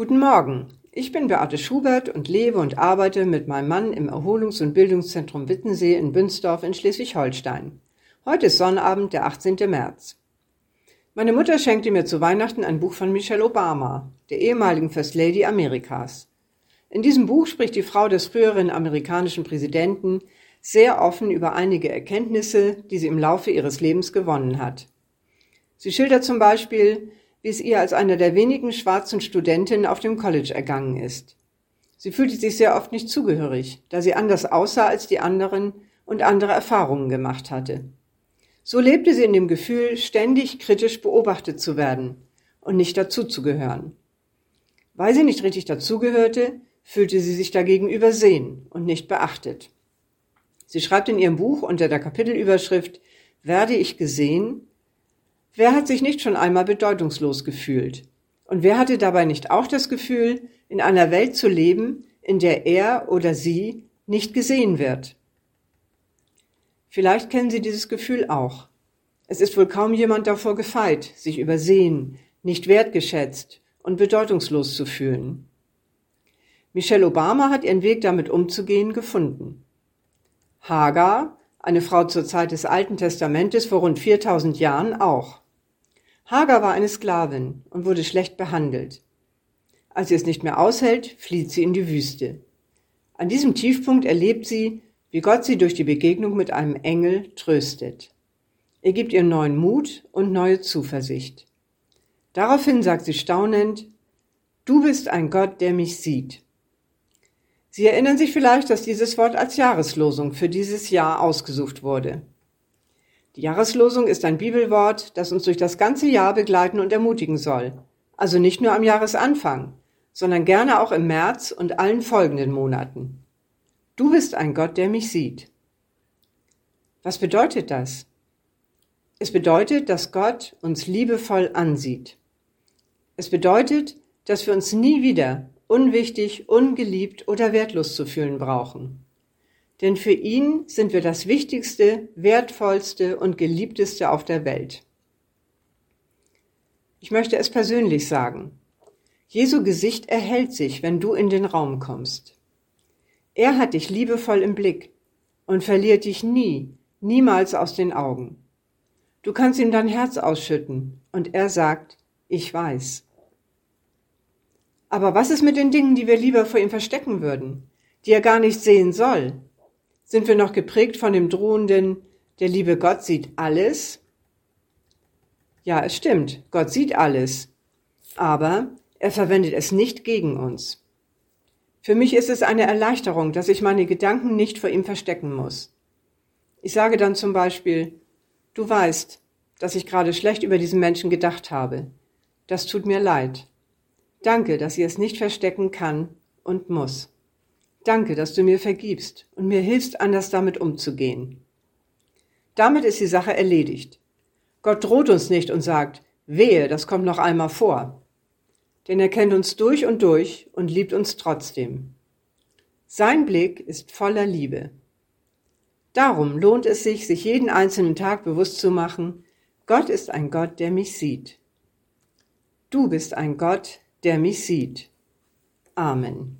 Guten Morgen, ich bin Beate Schubert und lebe und arbeite mit meinem Mann im Erholungs- und Bildungszentrum Wittensee in Bünsdorf in Schleswig-Holstein. Heute ist Sonnabend, der 18. März. Meine Mutter schenkte mir zu Weihnachten ein Buch von Michelle Obama, der ehemaligen First Lady Amerikas. In diesem Buch spricht die Frau des früheren amerikanischen Präsidenten sehr offen über einige Erkenntnisse, die sie im Laufe ihres Lebens gewonnen hat. Sie schildert zum Beispiel, wie es ihr als einer der wenigen schwarzen Studentinnen auf dem College ergangen ist. Sie fühlte sich sehr oft nicht zugehörig, da sie anders aussah als die anderen und andere Erfahrungen gemacht hatte. So lebte sie in dem Gefühl, ständig kritisch beobachtet zu werden und nicht dazuzugehören. Weil sie nicht richtig dazugehörte, fühlte sie sich dagegen übersehen und nicht beachtet. Sie schreibt in ihrem Buch unter der Kapitelüberschrift Werde ich gesehen? Wer hat sich nicht schon einmal bedeutungslos gefühlt? Und wer hatte dabei nicht auch das Gefühl, in einer Welt zu leben, in der er oder sie nicht gesehen wird? Vielleicht kennen Sie dieses Gefühl auch. Es ist wohl kaum jemand davor gefeit, sich übersehen, nicht wertgeschätzt und bedeutungslos zu fühlen. Michelle Obama hat ihren Weg damit umzugehen gefunden. Hagar, eine Frau zur Zeit des Alten Testamentes vor rund 4000 Jahren auch. Hagar war eine Sklavin und wurde schlecht behandelt. Als sie es nicht mehr aushält, flieht sie in die Wüste. An diesem Tiefpunkt erlebt sie, wie Gott sie durch die Begegnung mit einem Engel tröstet. Er gibt ihr neuen Mut und neue Zuversicht. Daraufhin sagt sie staunend, Du bist ein Gott, der mich sieht. Sie erinnern sich vielleicht, dass dieses Wort als Jahreslosung für dieses Jahr ausgesucht wurde. Die Jahreslosung ist ein Bibelwort, das uns durch das ganze Jahr begleiten und ermutigen soll. Also nicht nur am Jahresanfang, sondern gerne auch im März und allen folgenden Monaten. Du bist ein Gott, der mich sieht. Was bedeutet das? Es bedeutet, dass Gott uns liebevoll ansieht. Es bedeutet, dass wir uns nie wieder unwichtig, ungeliebt oder wertlos zu fühlen brauchen. Denn für ihn sind wir das Wichtigste, Wertvollste und Geliebteste auf der Welt. Ich möchte es persönlich sagen. Jesu Gesicht erhält sich, wenn du in den Raum kommst. Er hat dich liebevoll im Blick und verliert dich nie, niemals aus den Augen. Du kannst ihm dein Herz ausschütten und er sagt, ich weiß. Aber was ist mit den Dingen, die wir lieber vor ihm verstecken würden, die er gar nicht sehen soll? Sind wir noch geprägt von dem drohenden, der liebe Gott sieht alles? Ja, es stimmt, Gott sieht alles, aber er verwendet es nicht gegen uns. Für mich ist es eine Erleichterung, dass ich meine Gedanken nicht vor ihm verstecken muss. Ich sage dann zum Beispiel, du weißt, dass ich gerade schlecht über diesen Menschen gedacht habe. Das tut mir leid. Danke, dass ich es nicht verstecken kann und muss. Danke, dass du mir vergibst und mir hilfst, anders damit umzugehen. Damit ist die Sache erledigt. Gott droht uns nicht und sagt, wehe, das kommt noch einmal vor denn er kennt uns durch und durch und liebt uns trotzdem. Sein Blick ist voller Liebe. Darum lohnt es sich, sich jeden einzelnen Tag bewusst zu machen, Gott ist ein Gott, der mich sieht. Du bist ein Gott, der mich sieht. Amen.